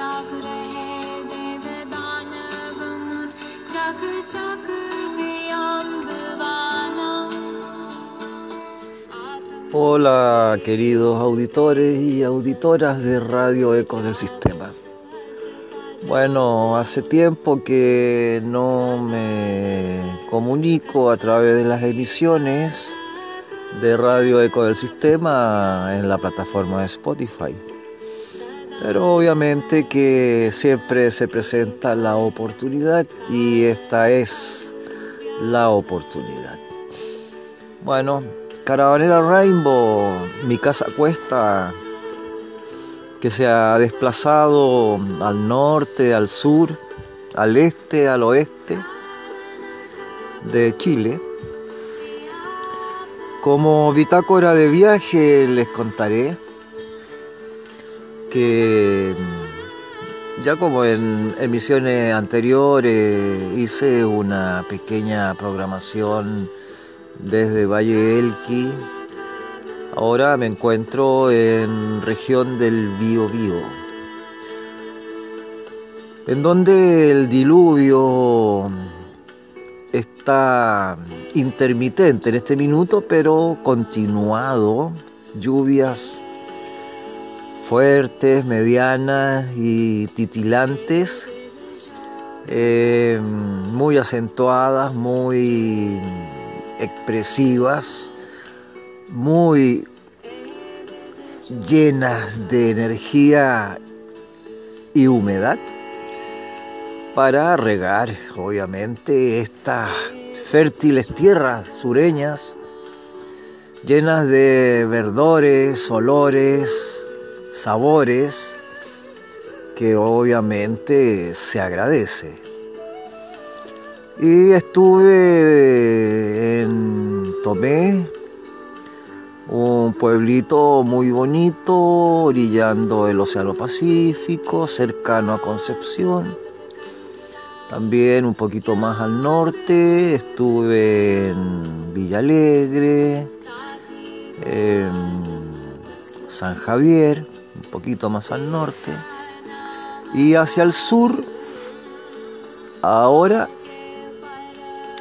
जाग रहे देव दानव मुन जग जग बेअंबवाना Hola queridos auditores y auditoras de Radio Ecos del Sistema. Bueno, hace tiempo que no me comunico a través de las emisiones de Radio Eco del Sistema en la plataforma de Spotify. Pero obviamente que siempre se presenta la oportunidad y esta es la oportunidad. Bueno, Caravanera Rainbow, mi casa cuesta, que se ha desplazado al norte, al sur, al este, al oeste de Chile. Como bitácora de viaje les contaré que ya como en emisiones anteriores hice una pequeña programación desde Valle Elqui. Ahora me encuentro en región del Bío en donde el diluvio está intermitente en este minuto, pero continuado, lluvias fuertes, medianas y titilantes, eh, muy acentuadas, muy expresivas, muy llenas de energía y humedad para regar, obviamente, estas fértiles tierras sureñas llenas de verdores, olores, sabores que obviamente se agradece. Y estuve en Tomé, un pueblito muy bonito, orillando el Océano Pacífico, cercano a Concepción. También un poquito más al norte estuve en Villalegre, en San Javier, poquito más al norte. Y hacia el sur, ahora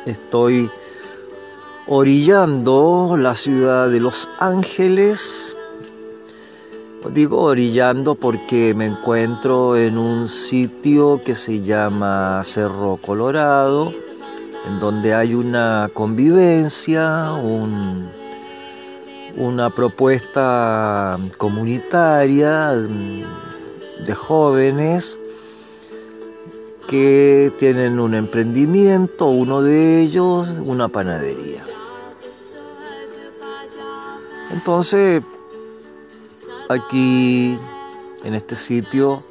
estoy orillando la ciudad de Los Ángeles. Digo orillando porque me encuentro en un sitio que se llama Cerro Colorado, en donde hay una convivencia, un, una propuesta comunitaria de jóvenes que tienen un emprendimiento, uno de ellos una panadería. Entonces, aquí en este sitio,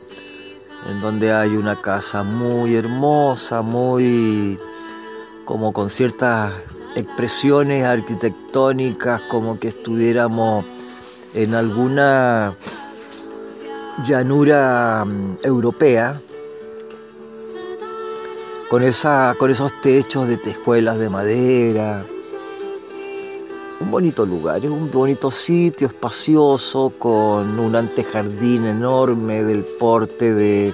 en donde hay una casa muy hermosa, muy como con ciertas expresiones arquitectónicas, como que estuviéramos en alguna llanura mm, europea, con, esa, con esos techos de tejuelas de madera. Un bonito lugar, es un bonito sitio espacioso con un antejardín enorme del porte de,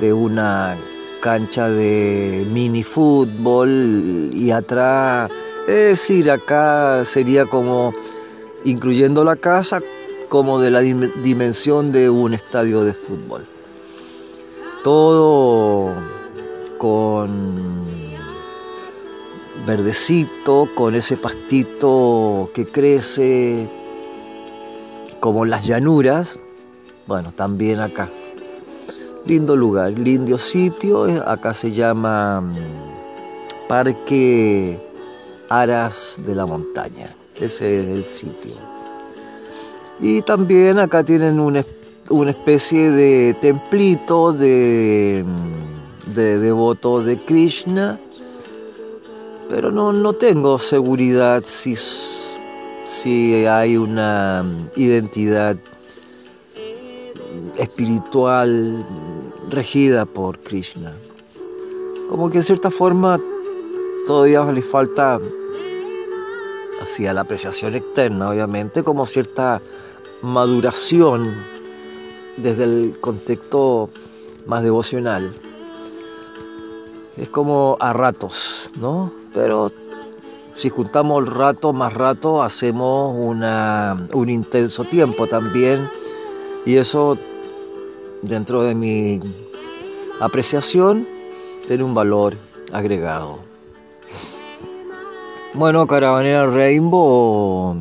de una cancha de mini fútbol y atrás, es decir, acá sería como, incluyendo la casa, como de la dimensión de un estadio de fútbol. Todo con verdecito, con ese pastito que crece como las llanuras, bueno, también acá. Lindo lugar, lindo sitio, acá se llama mm, Parque Aras de la Montaña, ese es el sitio. Y también acá tienen una, una especie de templito de, mm, de devoto de Krishna, pero no, no tengo seguridad si, si hay una mm, identidad espiritual regida por Krishna. Como que en cierta forma todavía le falta, hacia la apreciación externa obviamente, como cierta maduración desde el contexto más devocional. Es como a ratos, ¿no? Pero si juntamos rato más rato, hacemos una, un intenso tiempo también. Y eso, dentro de mi apreciación, tiene un valor agregado. Bueno, Caravanera Rainbow,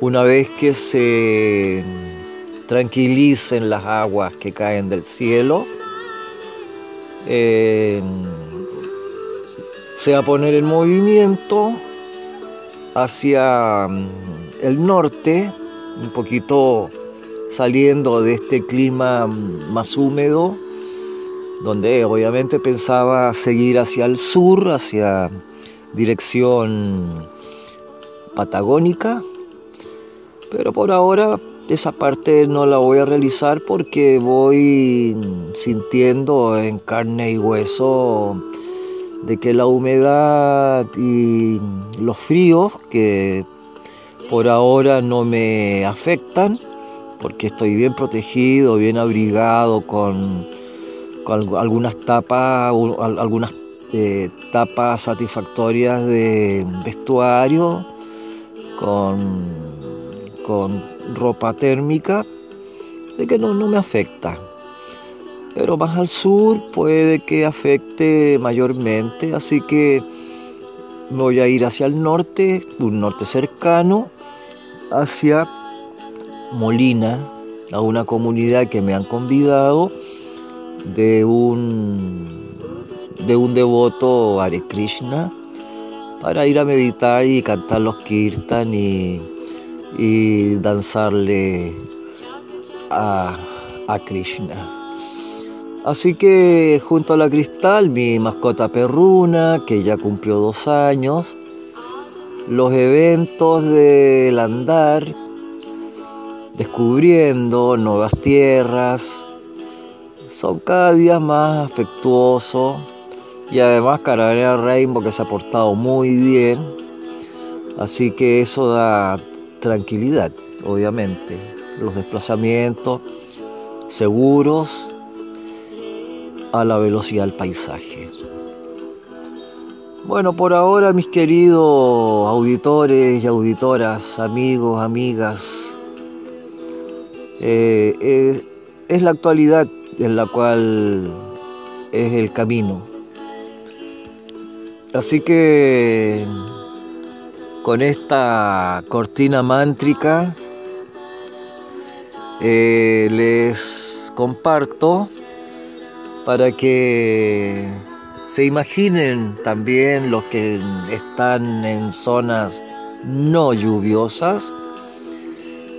una vez que se tranquilicen las aguas que caen del cielo, eh, se va a poner en movimiento hacia mm, el norte, un poquito saliendo de este clima más húmedo, donde obviamente pensaba seguir hacia el sur, hacia dirección patagónica, pero por ahora esa parte no la voy a realizar porque voy sintiendo en carne y hueso de que la humedad y los fríos que por ahora no me afectan porque estoy bien protegido, bien abrigado con, algunas tapas, algunas eh, tapas satisfactorias de vestuario, con, ropa térmica, de que no, no me afecta. Pero más al sur puede que afecte mayormente, así que voy a ir hacia el norte, un norte cercano, hacia Molina, a una comunidad que me han convidado de un de un devoto Hare Krishna para ir a meditar y cantar los kirtan y y danzarle a, Krishna. Así que junto a la cristal, mi mascota perruna, que ya cumplió dos años, los eventos del andar, descubriendo nuevas tierras, son cada día más afectuosos y además Carabinera Rainbow que se ha portado muy bien, así que eso da tranquilidad, obviamente. Los desplazamientos seguros a la velocidad del paisaje. Bueno, por ahora mis queridos auditores y auditoras, amigos, amigas, eh, eh, es la actualidad en la cual es el camino. Así que con esta cortina mántrica eh, les comparto para que se imaginen también los que están en zonas no lluviosas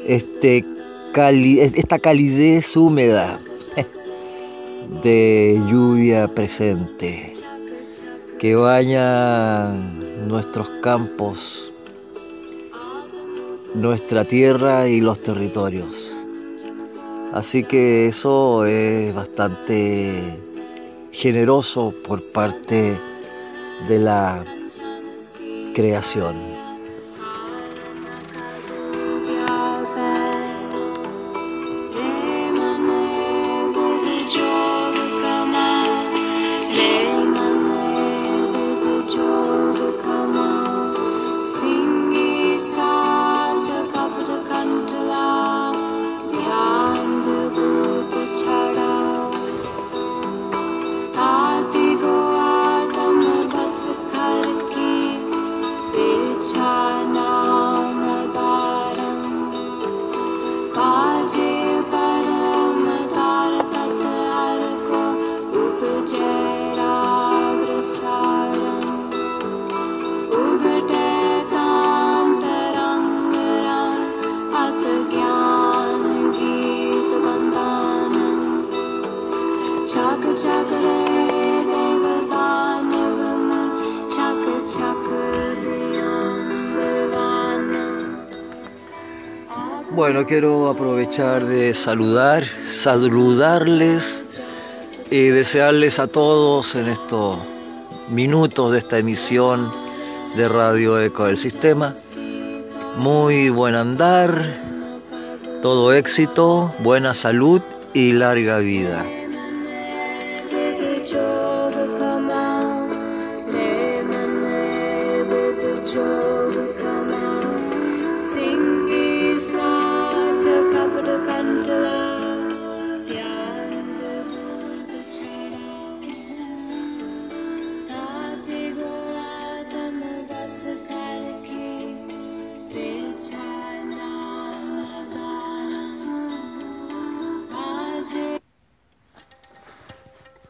este esta calidez húmeda de lluvia presente que baña nuestros campos nuestra tierra y los territorios. Así que eso es bastante generoso por parte de la creación. Bueno, quiero aprovechar de saludar, saludarles y desearles a todos en estos minutos de esta emisión de Radio Eco del Sistema muy buen andar, todo éxito, buena salud y larga vida.